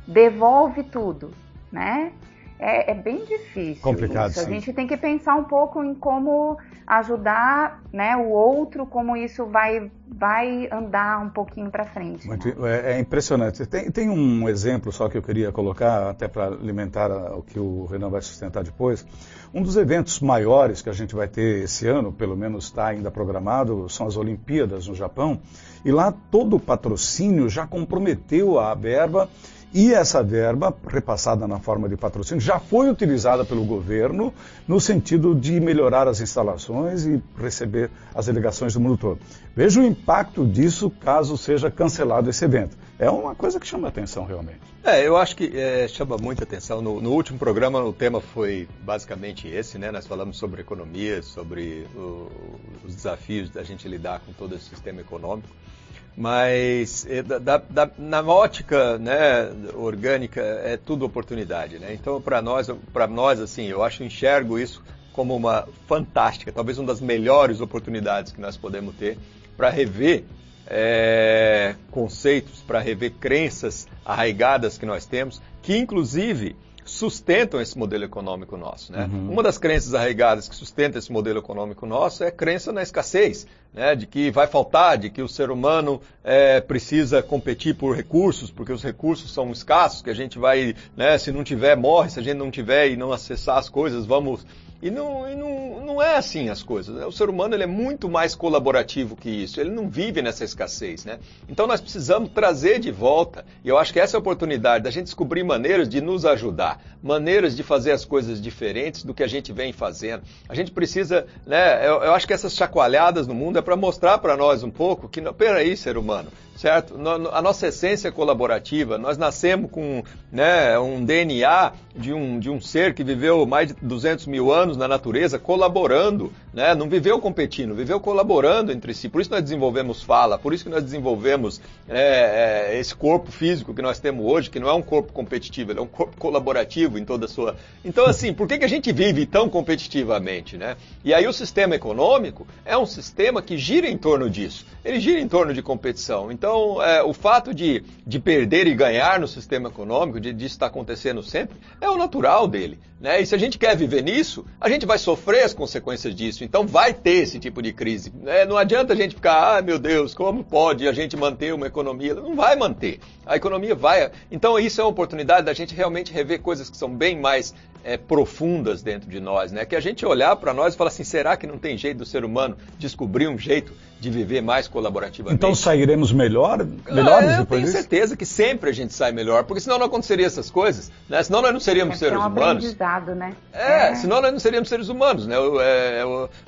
Devolve tudo, né? É, é bem difícil. Complicado, isso. A sim. gente tem que pensar um pouco em como ajudar né, o outro, como isso vai, vai andar um pouquinho para frente. né? Muito- é, é impressionante. Tem, tem um exemplo só que eu queria colocar, até para alimentar a- o que o Renan vai sustentar depois. Um dos eventos maiores que a gente vai ter esse ano, pelo menos está ainda programado, são as Olimpíadas no Japão. E lá todo o patrocínio já comprometeu a verba e essa verba, repassada na forma de patrocínio, já foi utilizada pelo governo no sentido de melhorar as instalações e receber as delegações do mundo todo. Veja o impacto disso caso seja cancelado esse evento. É uma coisa que chama atenção realmente. É, eu acho que é, chama muita atenção. No, no último programa o tema foi basicamente esse, né? Nós falamos sobre economia, sobre o- os desafios da gente lidar com todo esse sistema econômico. Mas da- da- da- na ótica né, orgânica é tudo oportunidade, né? Então para nós, para nós assim, eu acho enxergo isso como uma fantástica, talvez uma das melhores oportunidades que nós podemos ter para rever é, conceitos, para rever crenças arraigadas que nós temos, que inclusive sustentam esse modelo econômico nosso. Né? Uhum. Uma das crenças arraigadas que sustenta esse modelo econômico nosso é a crença na escassez, né? de que vai faltar, de que o ser humano é, precisa competir por recursos, porque os recursos são escassos, que a gente vai, né, se não tiver, morre, se a gente não tiver e não acessar as coisas, vamos e não, e não, não é assim as coisas. Né? O ser humano ele é muito mais colaborativo que isso. Ele não vive nessa escassez. Né? Então nós precisamos trazer de volta, e eu acho que essa é a oportunidade da gente descobrir maneiras de nos ajudar, maneiras de fazer as coisas diferentes do que a gente vem fazendo. A gente precisa, né, eu, eu acho que essas chacoalhadas no mundo é para mostrar para nós um pouco que, peraí, ser humano, certo? A nossa essência é colaborativa, nós nascemos com né, um DNA de um, de um ser que viveu mais de 200 mil anos na natureza colaborando, né? não viveu competindo, viveu colaborando entre si. Por isso nós desenvolvemos fala, por isso que nós desenvolvemos é, é, esse corpo físico que nós temos hoje, que não é um corpo competitivo, ele é um corpo colaborativo em toda a sua... Então assim, por que, que a gente vive tão competitivamente? Né? E aí o sistema econômico é um sistema que gira em torno disso, ele gira em torno de competição. Então é, o fato de, de perder e ganhar no sistema econômico, de, de estar acontecendo sempre, é o natural dele. Né? E se a gente quer viver nisso, a gente vai sofrer as consequências disso. Então, vai ter esse tipo de crise. Né? Não adianta a gente ficar, ah, meu Deus, como pode a gente manter uma economia? Não vai manter. A economia vai. Então, isso é uma oportunidade da gente realmente rever coisas que são bem mais é, profundas dentro de nós, né? Que a gente olhar para nós e falar assim, será que não tem jeito do ser humano descobrir um jeito de viver mais colaborativamente? Então sairemos melhor, melhores ah, é, depois Eu tenho disso? certeza que sempre a gente sai melhor, porque senão não aconteceria essas coisas, né? Senão nós não seríamos é, seres é um humanos. né? É, é, senão nós não seríamos seres humanos, né? É,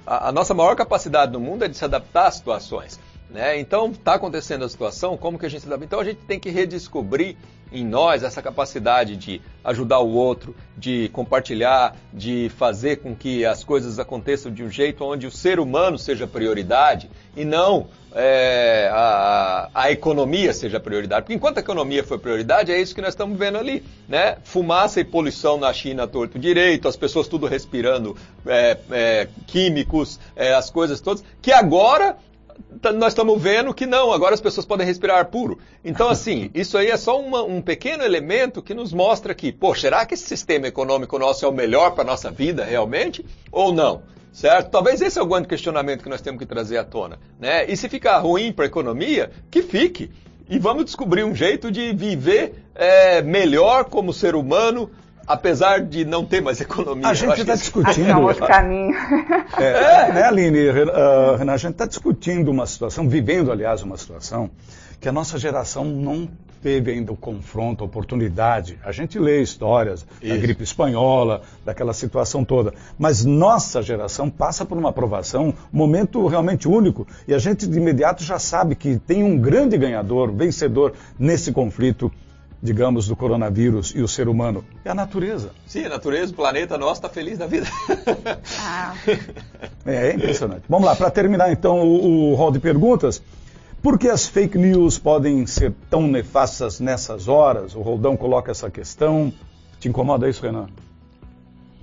a, a nossa maior capacidade no mundo é de se adaptar às situações. Né? Então, está acontecendo a situação, como que a gente se adapta? Então, a gente tem que redescobrir em nós essa capacidade de ajudar o outro, de compartilhar, de fazer com que as coisas aconteçam de um jeito onde o ser humano seja prioridade e não é, a, a, economia seja prioridade. Porque enquanto a economia foi prioridade, é isso que nós estamos vendo ali. Né? Fumaça e poluição na China torto direito, as pessoas tudo respirando é, é, químicos, é, as coisas todas, que agora nós estamos vendo que não, agora as pessoas podem respirar ar puro. Então, assim, isso aí é só uma, um pequeno elemento que nos mostra que, pô, será que esse sistema econômico nosso é o melhor para a nossa vida realmente? Ou não? Certo? Talvez esse é o grande questionamento que nós temos que trazer à tona. Né? E se ficar ruim para a economia, que fique. E vamos descobrir um jeito de viver é, melhor como ser humano, apesar de não ter mais economia. A gente está discutindo. É outro caminho. É, é, né, Aline? Uh, Renan, a gente está discutindo uma situação, vivendo, aliás, uma situação que a nossa geração não teve ainda o confronto, a oportunidade. A gente lê histórias Isso. da gripe espanhola, daquela situação toda. Mas nossa geração passa por uma aprovação, um momento realmente único, e a gente de imediato já sabe que tem um grande ganhador, vencedor nesse conflito digamos, do coronavírus e o ser humano? É a natureza. Sim, a natureza, o planeta nosso está feliz da vida. Ah. É, é, impressionante. Vamos lá, para terminar então o, o hall de perguntas. Por que as fake news podem ser tão nefastas nessas horas? O Roldão coloca essa questão. Te incomoda isso, Renan?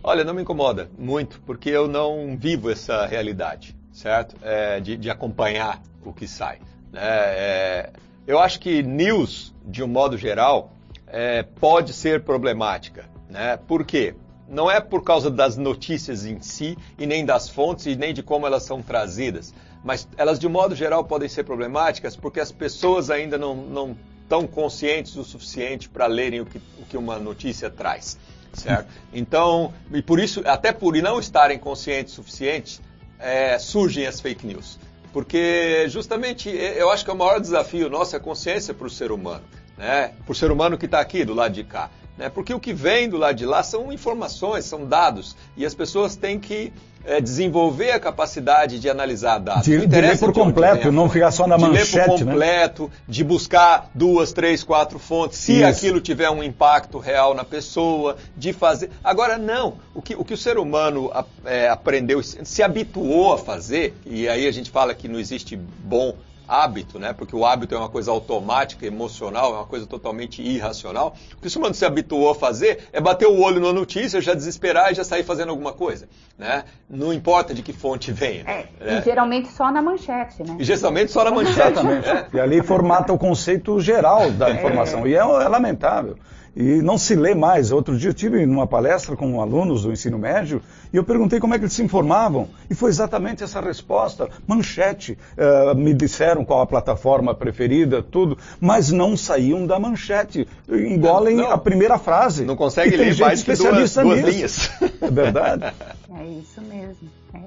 Olha, não me incomoda muito, porque eu não vivo essa realidade, certo? É, de, de, acompanhar o que sai. Né? É, eu acho que news, de um modo geral, é, pode ser problemática. Né? Por quê? Não é por causa das notícias em si, e nem das fontes, e nem de como elas são trazidas. Mas elas, de um modo geral, podem ser problemáticas porque as pessoas ainda não, não estão conscientes o suficiente para lerem o que, o que uma notícia traz. Certo? Então, e por isso, até por não estarem conscientes o suficiente, é, surgem as fake news. Porque justamente eu acho que é o maior desafio nosso é a consciência para o ser humano, né? Para o ser humano que está aqui do lado de cá. Né? Porque o que vem do lado de lá são informações, são dados. E as pessoas têm que é, desenvolver a capacidade de analisar dados. De, de ler por completo, não ficar só na de manchete. De ler por né? completo, né? de buscar duas, três, quatro fontes, se Isso. aquilo tiver um impacto real na pessoa, de fazer. Agora, não. O que o, que o ser humano é, aprendeu, se habituou a fazer, e aí a gente fala que não existe bom hábito, né? Porque o hábito é uma coisa automática, emocional, é uma coisa totalmente irracional. O que o humano se habituou a fazer é bater o olho na notícia, já desesperar e já sair fazendo alguma coisa, né? Não importa de que fonte venha. É, né? E geralmente só na manchete, né? E geralmente só na manchete. Exatamente. né? E ali formata o conceito geral da informação. E é, é lamentável. E não se lê mais. Outro dia eu tive numa palestra com alunos do ensino médio e eu perguntei como é que eles se informavam. E foi exatamente essa resposta. Manchete. Eh, me disseram qual a plataforma preferida, tudo. Mas não saíam da manchete. Engolem Não. a primeira frase. Não consegue ler gente mais que duas, especialista duas linhas. É verdade. É isso mesmo. é.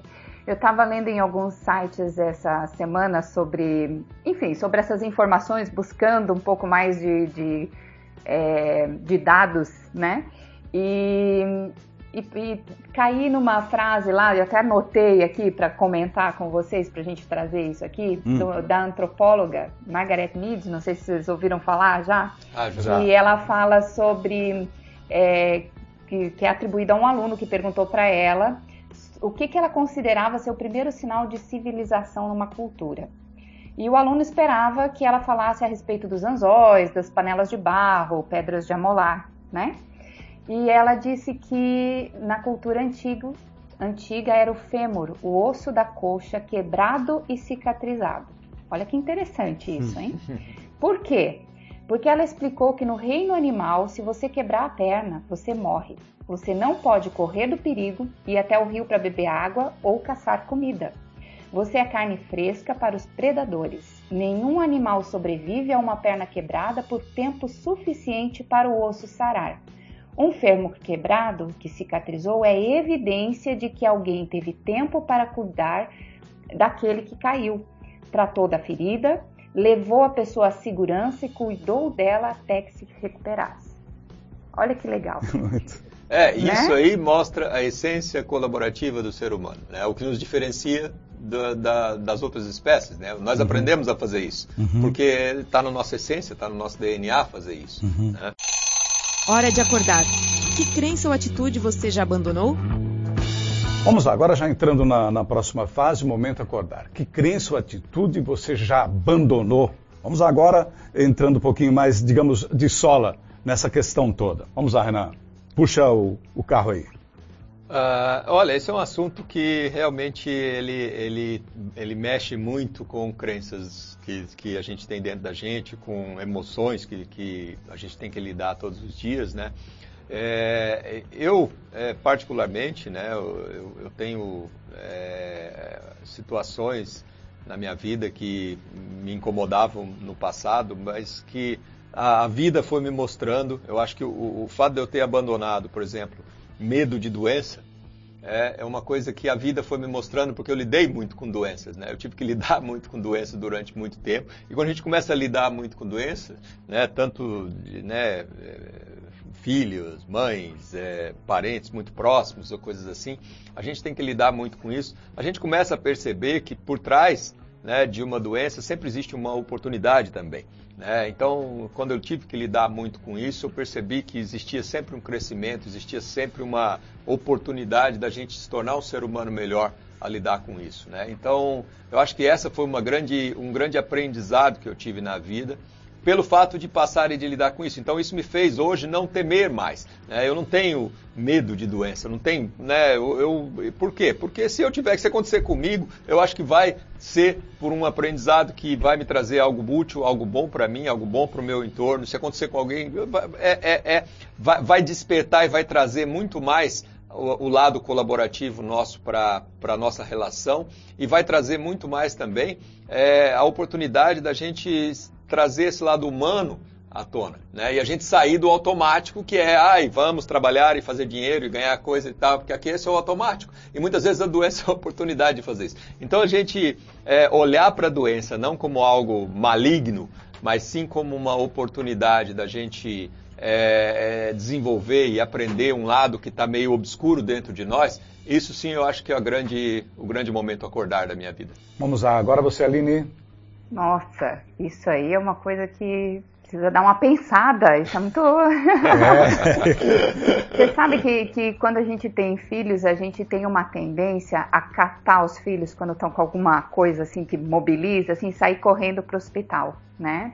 Eu estava lendo em alguns sites essa semana sobre, enfim, sobre essas informações, buscando um pouco mais de, de, é, de dados, né? E, e, e caí numa frase lá, eu até anotei aqui para comentar com vocês, para a gente trazer isso aqui, Hum. do- da antropóloga Margaret Mead, não sei se vocês ouviram falar já. Ah, já. E ela fala sobre é, que, que é atribuído a um aluno que perguntou para ela o que, que ela considerava ser o primeiro sinal de civilização numa cultura. E o aluno esperava que ela falasse a respeito dos anzóis, das panelas de barro, pedras de amolar, né? E ela disse que na cultura antiga, antiga era o fêmur, o osso da coxa quebrado e cicatrizado. Olha que interessante isso, hein? Por quê? Porque ela explicou que no reino animal, se você quebrar a perna, você morre. Você não pode correr do perigo, ir até o rio para beber água ou caçar comida. Você é carne fresca para os predadores. Nenhum animal sobrevive a uma perna quebrada por tempo suficiente para o osso sarar. Um fêmur quebrado que cicatrizou é evidência de que alguém teve tempo para cuidar daquele que caiu. Tratou da ferida, levou a pessoa à segurança e cuidou dela até que se recuperasse. Olha que legal. É, Né? isso aí mostra a essência colaborativa do ser humano, né? o que nos diferencia da- da- das outras espécies. Né? Nós aprendemos a fazer isso, porque está na nossa essência, está no nosso DNA fazer isso. né? Hora de acordar. Que crença ou atitude você já abandonou? Vamos lá, agora já entrando na, na próxima fase, momento acordar. Que crença ou atitude você já abandonou? Vamos lá agora entrando um pouquinho mais, digamos, de sola nessa questão toda. Vamos lá, Renan. Puxa o, o carro aí. Ah, olha, esse é um assunto que realmente ele, ele, ele mexe muito com crenças que, que a gente tem dentro da gente, com emoções que, que a gente tem que lidar todos os dias, né? É, eu, é, particularmente, né, eu- eu tenho é, situações na minha vida que me incomodavam no passado, mas que a, a vida foi me mostrando. Eu acho que o, o fato de eu ter abandonado, por exemplo, medo de doença, é, é uma coisa que a vida foi me mostrando, porque eu lidei muito com doenças, né? Eu tive que lidar muito com doenças durante muito tempo. E quando a gente começa a lidar muito com doenças, né, tanto né, é, filhos, mães, é, parentes muito próximos ou coisas assim, a gente tem que lidar muito com isso. A gente começa a perceber que por trás né, de uma doença sempre existe uma oportunidade também. né? Então, quando eu tive que lidar muito com isso, eu percebi que existia sempre um crescimento, existia sempre uma oportunidade da gente se tornar um ser humano melhor a lidar com isso. Né? Então, eu acho que essa foi uma grande, um grande aprendizado que eu tive na vida pelo fato de passar e de lidar com isso. Então isso me fez hoje não temer mais. né? Eu não tenho medo de doença, não tenho, né? Eu, eu- por quê? Porque se eu tiver que se acontecer comigo, eu acho que vai ser por um aprendizado que vai me trazer algo útil, algo bom para mim, algo bom para o meu entorno. Se acontecer com alguém, é, é- é- vai, vai despertar e vai trazer muito mais o, o lado colaborativo nosso para a nossa relação e vai trazer muito mais também é, a oportunidade da gente trazer esse lado humano à tona, né? E a gente sair do automático que é, ai, vamos trabalhar e fazer dinheiro e ganhar coisa e tal, porque aqui esse é o automático. E muitas vezes a doença é a oportunidade de fazer isso. Então a gente é, olhar para a doença não como algo maligno, mas sim como uma oportunidade da gente é, é, desenvolver e aprender um lado que está meio obscuro dentro de nós, isso sim eu acho que é grande, o grande momento acordar da minha vida. Vamos lá, agora você, Aline. Nossa, isso aí é uma coisa que precisa dar uma pensada, isso é muito. É. Você sabe que, que quando a gente tem filhos, a gente tem uma tendência a catar os filhos quando estão com alguma coisa assim que mobiliza, assim, sair correndo para o hospital, né?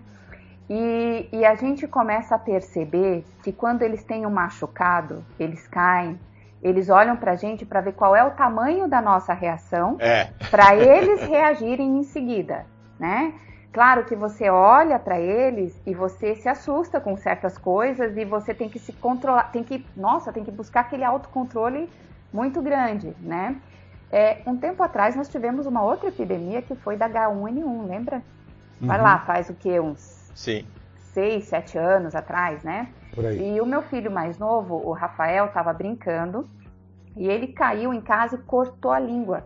E, e, a gente começa a perceber que quando eles têm um machucado, eles caem, eles olham para a gente para ver qual é o tamanho da nossa reação, é. para eles reagirem em seguida, né? Claro que você olha para eles e você se assusta com certas coisas e você tem que se controlar, tem que, nossa, tem que buscar aquele autocontrole muito grande, né? É, um tempo atrás nós tivemos uma outra epidemia que foi da H1N1, lembra? Vai uhum. lá, faz o que? Uns Sim. seis, sete anos atrás, né? E o meu filho mais novo, o Rafael, estava brincando e ele caiu em casa e cortou a língua.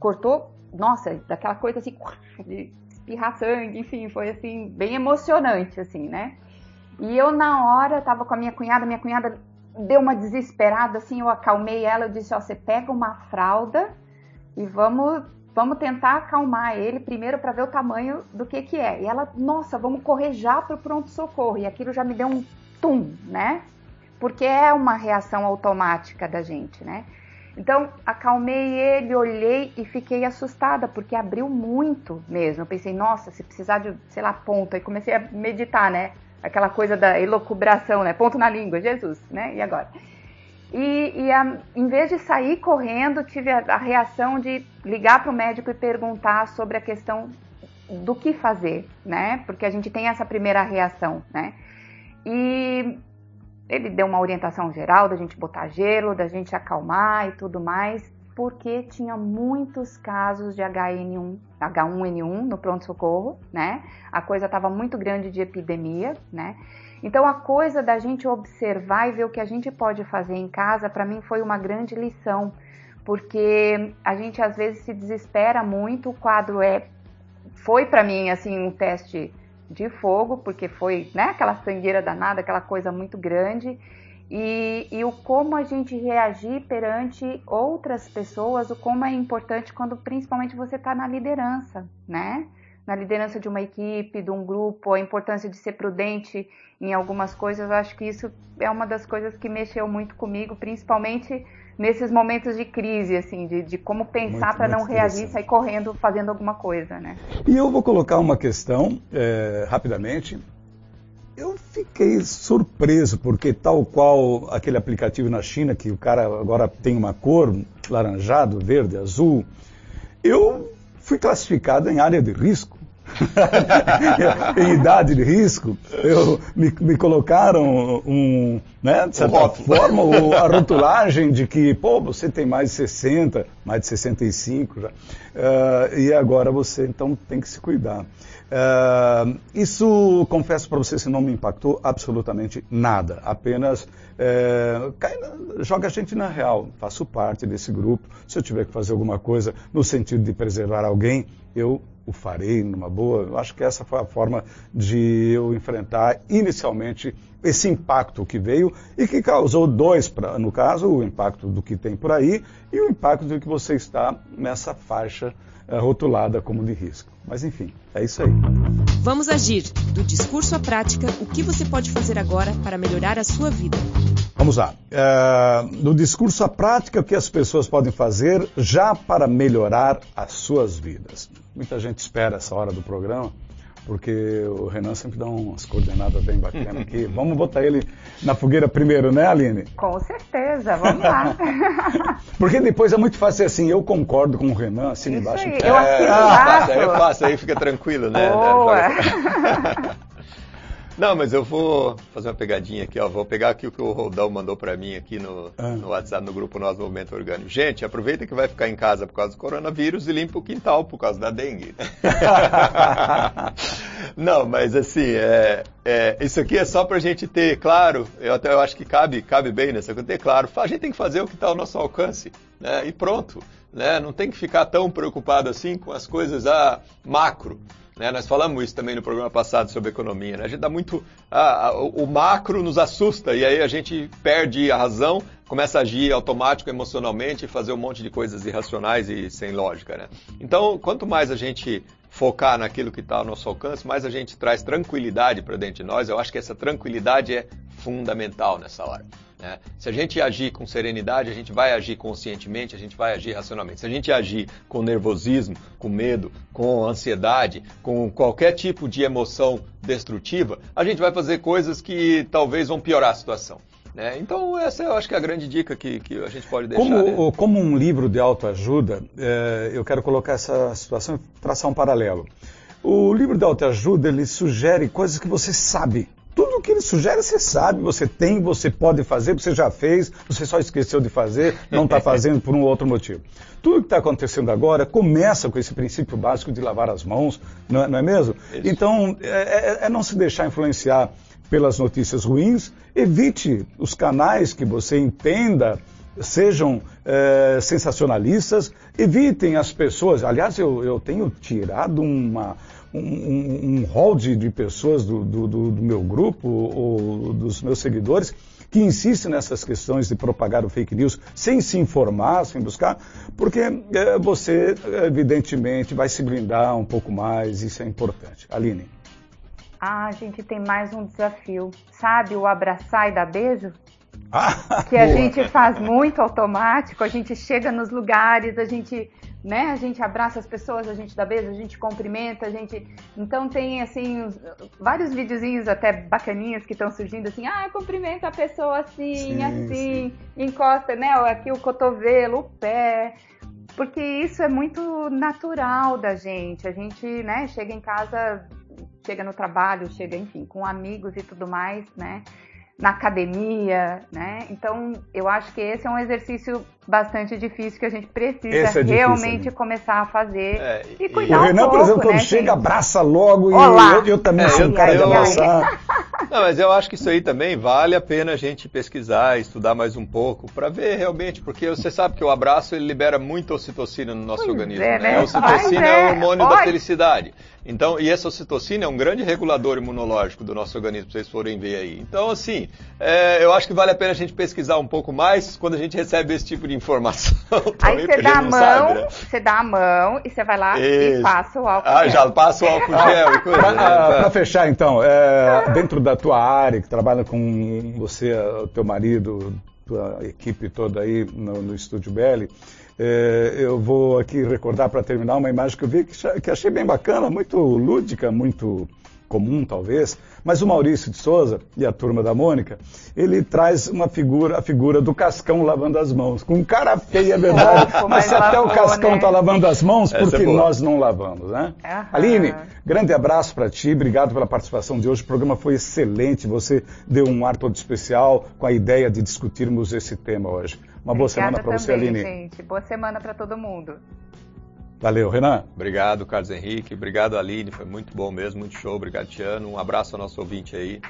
Cortou, nossa, daquela coisa assim, espirrar sangue, enfim, foi assim, bem emocionante, assim, né? E eu, na hora, tava com a minha cunhada, minha cunhada deu uma desesperada, assim, eu acalmei ela, eu disse, ó, você pega uma fralda e vamos vamos tentar acalmar ele primeiro para ver o tamanho do que que é. E ela, nossa, vamos correr já para o pronto-socorro. E aquilo já me deu um tum, né? Porque é uma reação automática da gente, né? Então, acalmei ele, olhei e fiquei assustada, porque abriu muito mesmo. Eu pensei, nossa, se precisar de, sei lá, ponto. Aí comecei a meditar, né? Aquela coisa da elocubração, né? Ponto na língua, Jesus, né? E agora? E, e a, em vez de sair correndo, tive a, a reação de ligar para o médico e perguntar sobre a questão do que fazer, né? Porque a gente tem essa primeira reação, né? E ele deu uma orientação geral da gente botar gelo, da gente acalmar e tudo mais, porque tinha muitos casos de HN1, H1N1 no pronto-socorro, né? A coisa estava muito grande de epidemia, né? Então, a coisa da gente observar e ver o que a gente pode fazer em casa, para mim foi uma grande lição, porque a gente às vezes se desespera muito. O quadro é foi para mim assim um teste de fogo, porque foi né, aquela sangueira danada, aquela coisa muito grande. E, e, o como a gente reagir perante outras pessoas, o como é importante quando principalmente você está na liderança, né? Na liderança de uma equipe, de um grupo, a importância de ser prudente em algumas coisas. Eu acho que isso é uma das coisas que mexeu muito comigo, principalmente nesses momentos de crise, assim, de, de como pensar para não reagir, sair correndo, fazendo alguma coisa, né? E eu vou colocar uma questão é, rapidamente. Eu fiquei surpreso porque tal qual aquele aplicativo na China que o cara agora tem uma cor laranjado, verde, azul, eu fui classificado em área de risco. em idade de risco, eu, me, me colocaram um, né, de certa forma, o, a rotulagem de que, pô, você tem mais de 60, mais de 65 já, uh, e agora você então tem que se cuidar. Uh, isso, confesso para você, se não me impactou absolutamente nada. Apenas uh, cai, joga a gente na real. Faço parte desse grupo. Se eu tiver que fazer alguma coisa no sentido de preservar alguém, eu o farei numa boa. Eu acho que essa foi a forma de eu enfrentar inicialmente esse impacto que veio e que causou dois, pra, no caso, o impacto do que tem por aí e o impacto de que você está nessa faixa uh, rotulada como de risco. Mas enfim, é isso aí. Vamos agir. Do discurso à prática, o que você pode fazer agora para melhorar a sua vida? Vamos lá. Uh, do discurso à prática, o que as pessoas podem fazer já para melhorar as suas vidas? Muita gente espera essa hora do programa, porque o Renan sempre dá umas coordenadas bem bacanas aqui. Vamos botar ele na fogueira primeiro, né, Aline? Com certeza, vamos lá. porque depois é muito fácil assim, eu concordo com o Renan, assim embaixo. Aí, eu assino é, Aí eu faço, aí fica tranquilo, né? Boa. Não, mas eu vou fazer uma pegadinha aqui, ó. Vou pegar aqui o que o Rodão mandou para mim aqui no, ah. no WhatsApp, no grupo Nosso Movimento Orgânico. Gente, aproveita que vai ficar em casa por causa do coronavírus e limpa o quintal por causa da dengue. Não, mas assim, é, é, isso aqui é só para a gente ter claro, eu até eu acho que cabe, cabe bem nessa coisa, ter claro, a gente tem que fazer o que está ao nosso alcance, né? E pronto, né? Não tem que ficar tão preocupado assim com as coisas ah, macro. Né? Nós falamos isso também no programa passado sobre economia. Né? A gente dá muito. O macro nos assusta e aí a gente perde a razão, começa a agir automático, emocionalmente fazer um monte de coisas irracionais e sem lógica. Né? Então, quanto mais a gente focar naquilo que está ao nosso alcance, mais a gente traz tranquilidade para dentro de nós. Eu acho que essa tranquilidade é fundamental nessa hora. Né? Se a gente agir com serenidade, a gente vai agir conscientemente, a gente vai agir racionalmente. Se a gente agir com nervosismo, com medo, com ansiedade, com qualquer tipo de emoção destrutiva, a gente vai fazer coisas que talvez vão piorar a situação. Né? Então, essa eu acho que é a grande dica que, que a gente pode deixar. Como, né? como um livro de autoajuda, é, eu quero colocar essa situação e traçar um paralelo. O livro de autoajuda, ele sugere coisas que você sabe tudo o que ele sugere você sabe, você tem, você pode fazer, você já fez, você só esqueceu de fazer, não está fazendo por um outro motivo. Tudo que está acontecendo agora começa com esse princípio básico de lavar as mãos, não é, não é mesmo? Isso. Então, é, é, é não se deixar influenciar pelas notícias ruins, evite os canais que você entenda sejam é, sensacionalistas, evitem as pessoas. Aliás, eu, eu tenho tirado uma, um, um, hall de, de pessoas do, do, do, meu grupo ou dos meus seguidores que insistem nessas questões de propagar o fake news sem se informar, sem buscar, porque é, você, evidentemente, vai se blindar um pouco mais, isso é importante. Aline. Ah, a gente tem mais um desafio. Sabe o abraçar e dar beijo? Ah, que a boa. gente faz muito automático, a gente chega nos lugares, a gente né? A gente abraça as pessoas, a gente dá beijo, a gente cumprimenta, a gente. Então tem assim os... vários videozinhos até bacaninhos que estão surgindo assim, ah, cumprimenta a pessoa assim, sim, assim, sim. encosta, né? Aqui o cotovelo, o pé. Porque isso é muito natural da gente. A gente, né, chega em casa, chega no trabalho, chega, enfim, com amigos e tudo mais, né? na academia, né? Então, eu acho que esse é um exercício bastante difícil que a gente precisa é realmente difícil, começar a fazer é, e cuidar O Renan, um pouco, por exemplo, quando né, chega, abraça logo Olá. e eu, eu também é, sou um cara de abraçar. Não, mas eu acho que isso aí também vale a pena a gente pesquisar, estudar mais um pouco, para ver realmente, porque você sabe que o abraço ele libera muita ocitocina no nosso pois organismo. É, né? né? A ocitocina é o hormônio da felicidade. Então, e essa ocitocina é um grande regulador imunológico do nosso organismo, se vocês forem ver aí. Então, assim, é, eu acho que vale a pena a gente pesquisar um pouco mais quando a gente recebe esse tipo de informação. Aí você dá a mão, sabe, né? você dá a mão e você vai lá Isso. e passa o álcool ah, gel. Ah, já passa o álcool gel. Para né? fechar, então, é, dentro da tua área, que trabalha com você, o teu marido, tua equipe toda aí no, no Estúdio Belli, é, eu vou aqui recordar para terminar uma imagem que eu vi que, que achei bem bacana, muito lúdica, muito comum talvez, mas o Maurício de Souza e a turma da Mônica, ele traz uma figura, a figura do Cascão lavando as mãos, com cara feia, é verdade, mas se até o Cascão está né? lavando as mãos, Essa porque é nós não lavamos, né? Aham. Aline, grande abraço para ti, obrigado pela participação de hoje, o programa foi excelente, você deu um ar todo especial com a ideia de discutirmos esse tema hoje. Uma boa semana para você, Aline. gente. Boa semana para todo mundo. Valeu, Renan. Obrigado, Carlos Henrique. Obrigado, Aline. Foi muito bom mesmo, muito show. Obrigado, Tiano. Um abraço ao nosso ouvinte aí.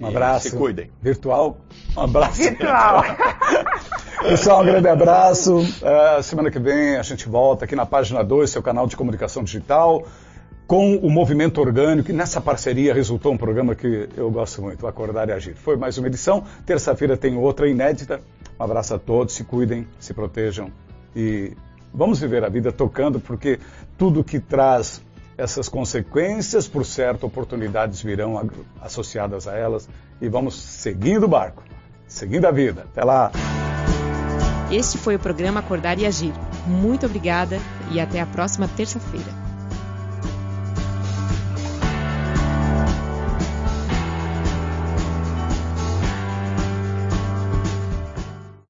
Um abraço. Se cuidem. Virtual. Um abraço. Virtual. Pessoal, um grande abraço. Uh, semana que vem a gente volta aqui na página 2, seu canal de comunicação digital, com o Movimento Orgânico. E nessa parceria resultou um programa que eu gosto muito, Acordar e Agir. Foi mais uma edição. Terça-feira tem outra inédita. Um abraço a todos. Se cuidem, se protejam e Vamos viver a vida tocando, porque tudo que traz essas consequências, por certo, oportunidades virão associadas a elas e vamos seguindo o barco, seguindo a vida. Até lá! Este foi o programa Acordar e Agir. Muito obrigada e até a próxima terça-feira.